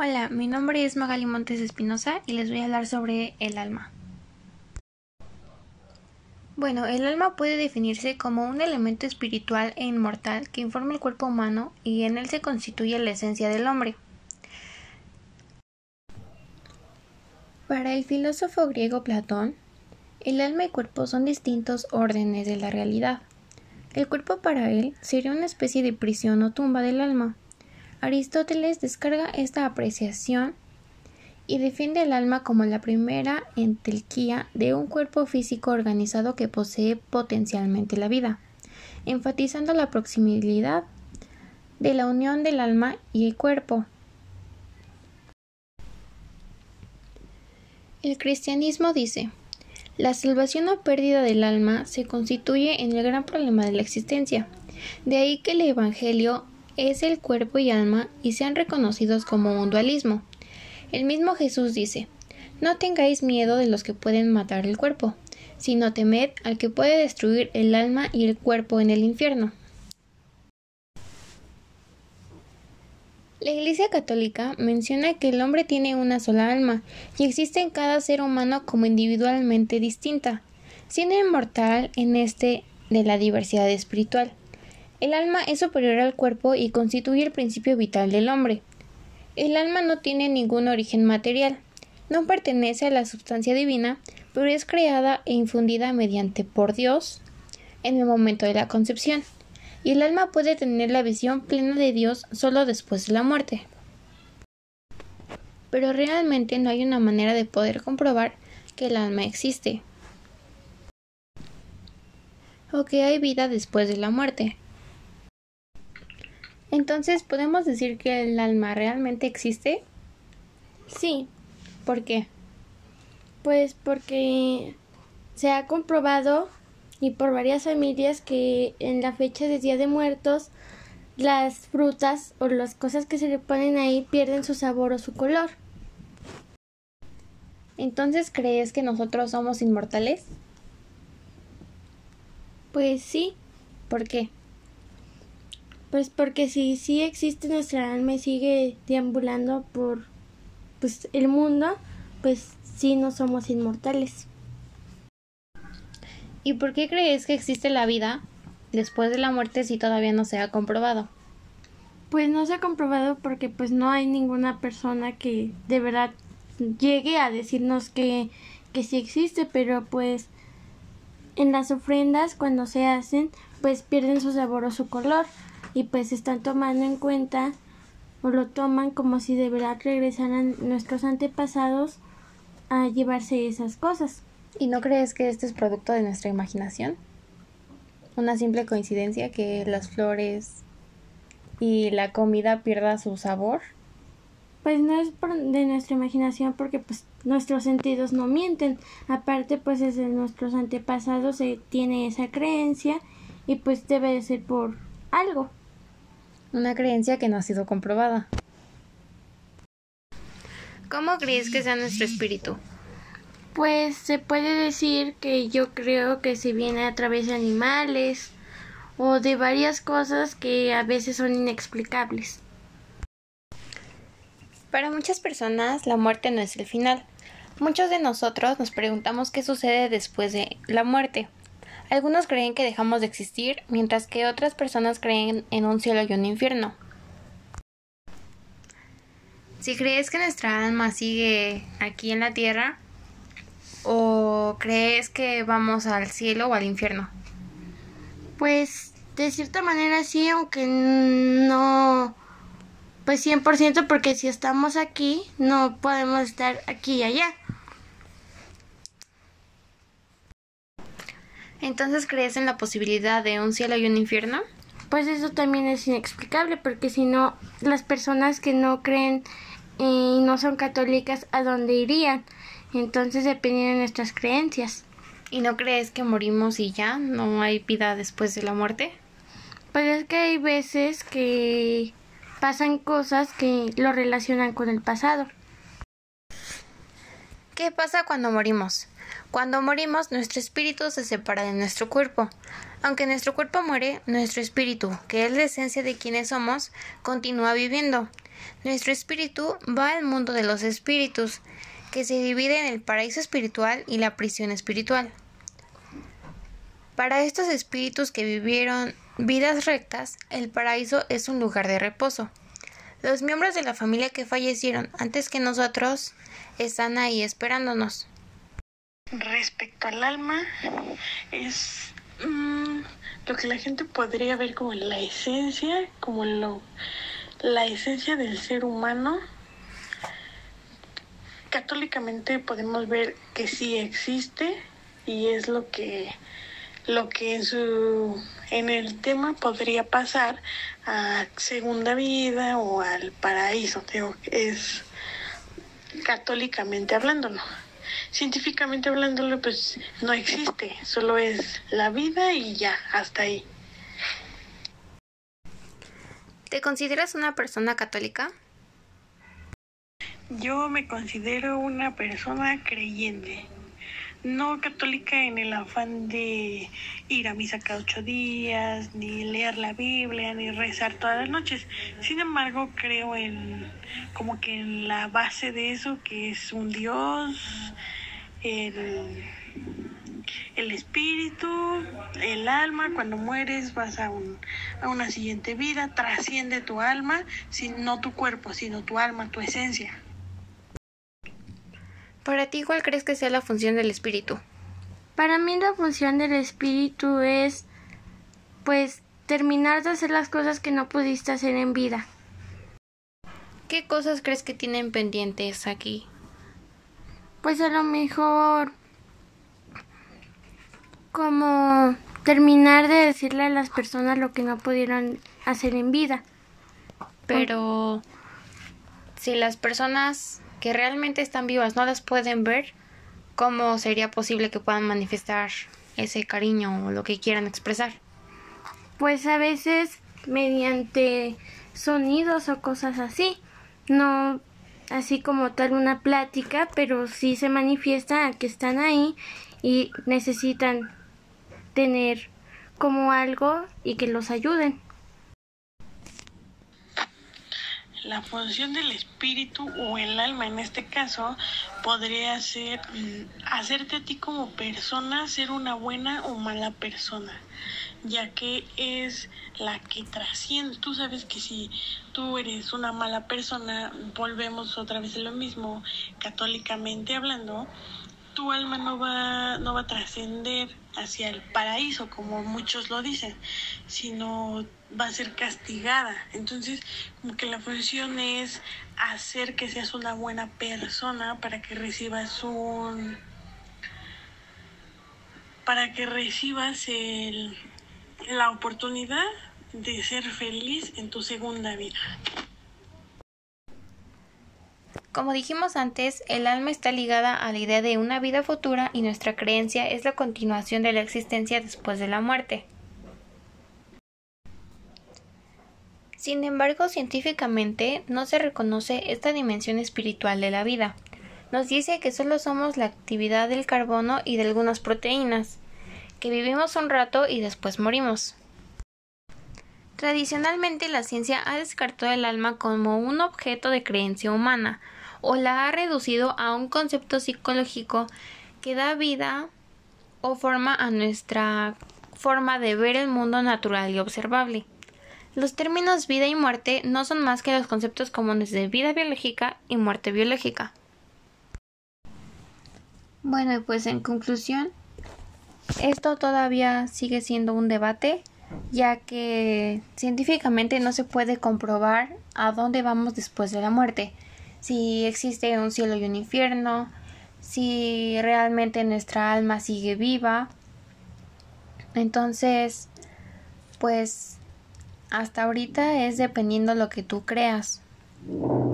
Hola, mi nombre es Magali Montes Espinosa y les voy a hablar sobre el alma. Bueno, el alma puede definirse como un elemento espiritual e inmortal que informa el cuerpo humano y en él se constituye la esencia del hombre. Para el filósofo griego Platón, el alma y cuerpo son distintos órdenes de la realidad. El cuerpo para él sería una especie de prisión o tumba del alma Aristóteles descarga esta apreciación y defiende el alma como la primera entelquía de un cuerpo físico organizado que posee potencialmente la vida, enfatizando la proximidad de la unión del alma y el cuerpo. El cristianismo dice, la salvación o pérdida del alma se constituye en el gran problema de la existencia. De ahí que el Evangelio es el cuerpo y alma y sean reconocidos como un dualismo. El mismo Jesús dice, No tengáis miedo de los que pueden matar el cuerpo, sino temed al que puede destruir el alma y el cuerpo en el infierno. La Iglesia Católica menciona que el hombre tiene una sola alma y existe en cada ser humano como individualmente distinta, siendo inmortal en este de la diversidad espiritual. El alma es superior al cuerpo y constituye el principio vital del hombre. El alma no tiene ningún origen material, no pertenece a la sustancia divina, pero es creada e infundida mediante por Dios en el momento de la concepción, y el alma puede tener la visión plena de Dios solo después de la muerte. Pero realmente no hay una manera de poder comprobar que el alma existe o que hay vida después de la muerte. Entonces, ¿podemos decir que el alma realmente existe? Sí. ¿Por qué? Pues porque se ha comprobado y por varias familias que en la fecha de Día de Muertos las frutas o las cosas que se le ponen ahí pierden su sabor o su color. Entonces, ¿crees que nosotros somos inmortales? Pues sí. ¿Por qué? Pues porque si sí existe nuestra alma y sigue deambulando por pues el mundo, pues sí no somos inmortales. ¿Y por qué crees que existe la vida después de la muerte si todavía no se ha comprobado? Pues no se ha comprobado porque pues no hay ninguna persona que de verdad llegue a decirnos que, que sí existe, pero pues en las ofrendas cuando se hacen pues pierden su sabor o su color y pues están tomando en cuenta o lo toman como si de verdad regresaran nuestros antepasados a llevarse esas cosas. ¿Y no crees que este es producto de nuestra imaginación? Una simple coincidencia que las flores y la comida pierda su sabor. Pues no es de nuestra imaginación porque pues nuestros sentidos no mienten. Aparte pues desde nuestros antepasados se tiene esa creencia y pues debe de ser por algo. Una creencia que no ha sido comprobada. ¿Cómo crees que sea nuestro espíritu? Pues se puede decir que yo creo que se viene a través de animales o de varias cosas que a veces son inexplicables. Para muchas personas la muerte no es el final. Muchos de nosotros nos preguntamos qué sucede después de la muerte. Algunos creen que dejamos de existir, mientras que otras personas creen en un cielo y un infierno. Si crees que nuestra alma sigue aquí en la tierra, o crees que vamos al cielo o al infierno? Pues de cierta manera sí, aunque no pues 100% porque si estamos aquí no podemos estar aquí y allá. Entonces, ¿crees en la posibilidad de un cielo y un infierno? Pues eso también es inexplicable, porque si no, las personas que no creen y no son católicas, ¿a dónde irían? Entonces dependen de nuestras creencias. ¿Y no crees que morimos y ya no hay vida después de la muerte? Pues es que hay veces que pasan cosas que lo relacionan con el pasado. ¿Qué pasa cuando morimos? Cuando morimos, nuestro espíritu se separa de nuestro cuerpo. Aunque nuestro cuerpo muere, nuestro espíritu, que es la esencia de quienes somos, continúa viviendo. Nuestro espíritu va al mundo de los espíritus, que se divide en el paraíso espiritual y la prisión espiritual. Para estos espíritus que vivieron vidas rectas, el paraíso es un lugar de reposo. Los miembros de la familia que fallecieron antes que nosotros están ahí esperándonos. Respecto al alma, es mm, lo que la gente podría ver como la esencia, como lo, la esencia del ser humano. Católicamente podemos ver que sí existe y es lo que lo que en su en el tema podría pasar a segunda vida o al paraíso digo es católicamente hablándolo científicamente hablándolo pues no existe solo es la vida y ya hasta ahí ¿Te consideras una persona católica? Yo me considero una persona creyente no católica en el afán de ir a misa cada ocho días, ni leer la Biblia, ni rezar todas las noches. Sin embargo, creo en como que en la base de eso, que es un Dios, el, el espíritu, el alma, cuando mueres vas a, un, a una siguiente vida, trasciende tu alma, no tu cuerpo, sino tu alma, tu esencia. Para ti, ¿cuál crees que sea la función del espíritu? Para mí la función del espíritu es, pues, terminar de hacer las cosas que no pudiste hacer en vida. ¿Qué cosas crees que tienen pendientes aquí? Pues a lo mejor como terminar de decirle a las personas lo que no pudieron hacer en vida. Pero si las personas que realmente están vivas no las pueden ver, ¿cómo sería posible que puedan manifestar ese cariño o lo que quieran expresar? Pues a veces mediante sonidos o cosas así, no así como tal una plática, pero sí se manifiesta que están ahí y necesitan tener como algo y que los ayuden. la función del espíritu o el alma en este caso podría ser mm, hacerte a ti como persona ser una buena o mala persona ya que es la que trasciende. Tú sabes que si tú eres una mala persona, volvemos otra vez a lo mismo, católicamente hablando, tu alma no va, no va a trascender hacia el paraíso, como muchos lo dicen, sino va a ser castigada. Entonces, como que la función es hacer que seas una buena persona para que recibas un para que recibas el, la oportunidad de ser feliz en tu segunda vida. Como dijimos antes, el alma está ligada a la idea de una vida futura y nuestra creencia es la continuación de la existencia después de la muerte. Sin embargo, científicamente no se reconoce esta dimensión espiritual de la vida. Nos dice que solo somos la actividad del carbono y de algunas proteínas, que vivimos un rato y después morimos. Tradicionalmente la ciencia ha descartado el alma como un objeto de creencia humana, o la ha reducido a un concepto psicológico que da vida o forma a nuestra forma de ver el mundo natural y observable. Los términos vida y muerte no son más que los conceptos comunes de vida biológica y muerte biológica. Bueno, pues en conclusión, esto todavía sigue siendo un debate, ya que científicamente no se puede comprobar a dónde vamos después de la muerte si existe un cielo y un infierno, si realmente nuestra alma sigue viva. Entonces, pues hasta ahorita es dependiendo lo que tú creas.